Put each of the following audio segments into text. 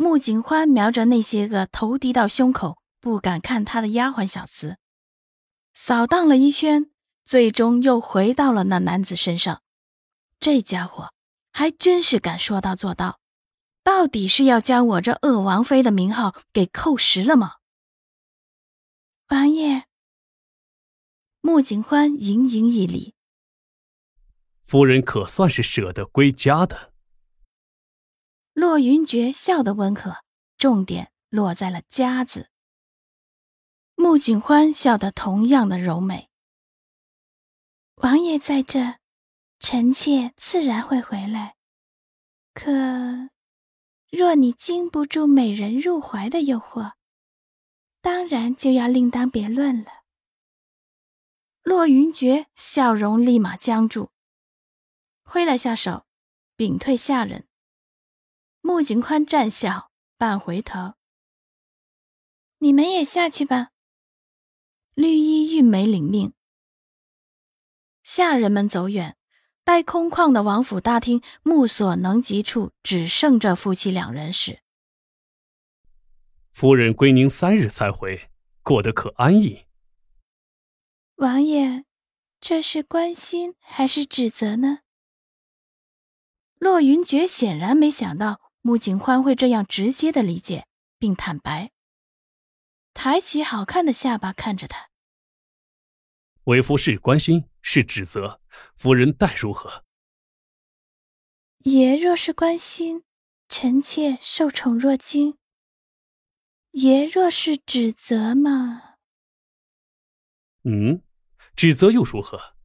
穆景欢瞄着那些个头低到胸口、不敢看他的丫鬟小厮，扫荡了一圈，最终又回到了那男子身上。这家伙还真是敢说到做到，到底是要将我这鄂王妃的名号给扣实了吗？王爷，穆景欢盈盈一礼，夫人可算是舍得归家的。骆云珏笑得温和，重点落在了“家”字。穆景欢笑得同样的柔美。王爷在这，臣妾自然会回来。可，若你经不住美人入怀的诱惑，当然就要另当别论了。骆云珏笑容立马僵住，挥了下手，屏退下人。穆景宽讪笑，半回头：“你们也下去吧。”绿衣玉梅领命。下人们走远，待空旷的王府大厅目所能及处只剩这夫妻两人时，夫人归宁三日才回，过得可安逸？王爷，这是关心还是指责呢？洛云珏显然没想到。穆景欢会这样直接的理解并坦白，抬起好看的下巴看着他。为夫是关心，是指责，夫人待如何？爷若是关心，臣妾受宠若惊；爷若是指责嘛……嗯，指责又如何？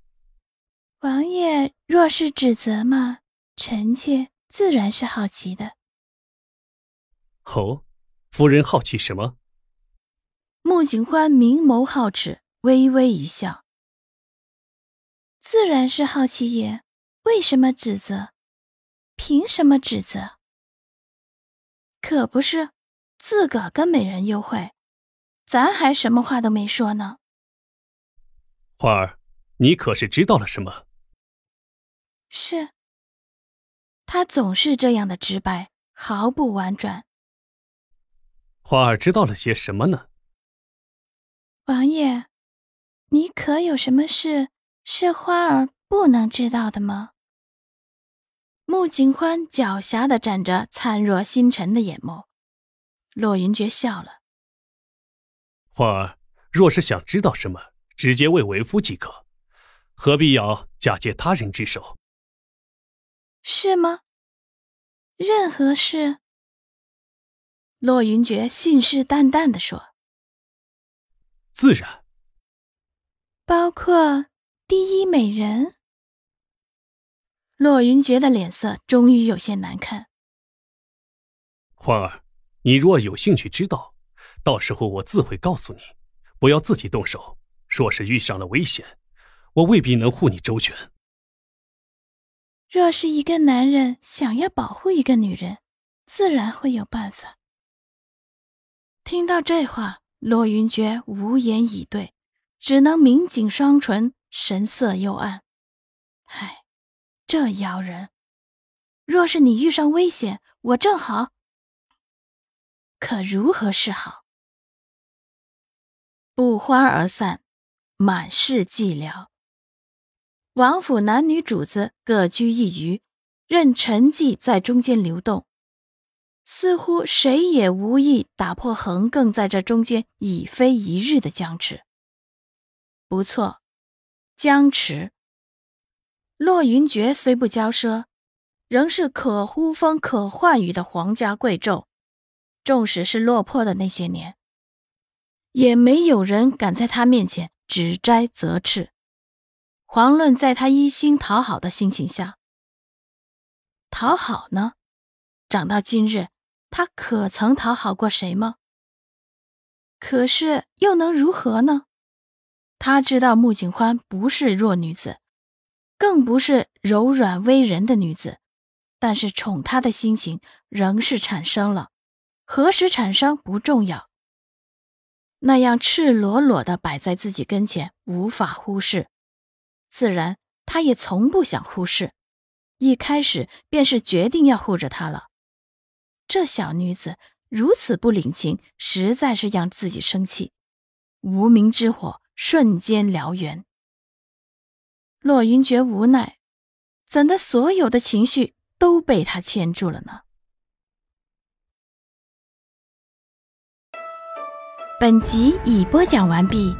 王爷若是指责嘛，臣妾自然是好奇的。哦，夫人好奇什么？穆景欢明眸皓齿，微微一笑。自然是好奇爷为什么指责，凭什么指责？可不是，自个跟美人幽会，咱还什么话都没说呢。花儿，你可是知道了什么？是。他总是这样的直白，毫不婉转。花儿知道了些什么呢？王爷，你可有什么事是花儿不能知道的吗？穆景欢狡黠的展着灿若星辰的眼眸。洛云珏笑了。花儿若是想知道什么，直接问为夫即可，何必要假借他人之手？是吗？任何事。骆云珏信誓旦旦地说：“自然，包括第一美人。”洛云珏的脸色终于有些难看。欢儿，你若有兴趣知道，到时候我自会告诉你，不要自己动手。若是遇上了危险，我未必能护你周全。若是一个男人想要保护一个女人，自然会有办法。听到这话，洛云珏无言以对，只能抿紧双唇，神色幽暗。唉，这妖人，若是你遇上危险，我正好。可如何是好？不欢而散，满是寂寥。王府男女主子各居一隅，任沉寂在中间流动。似乎谁也无意打破横亘在这中间已非一日的僵持。不错，僵持。骆云珏虽不骄奢，仍是可呼风可唤雨的皇家贵胄。纵使是落魄的那些年，也没有人敢在他面前指摘责斥。遑论在他一心讨好的心情下，讨好呢？长到今日。他可曾讨好过谁吗？可是又能如何呢？他知道穆景欢不是弱女子，更不是柔软威人的女子，但是宠她的心情仍是产生了。何时产生不重要，那样赤裸裸的摆在自己跟前，无法忽视。自然，他也从不想忽视，一开始便是决定要护着她了。这小女子如此不领情，实在是让自己生气。无名之火瞬间燎原。洛云珏无奈，怎的所有的情绪都被他牵住了呢？本集已播讲完毕。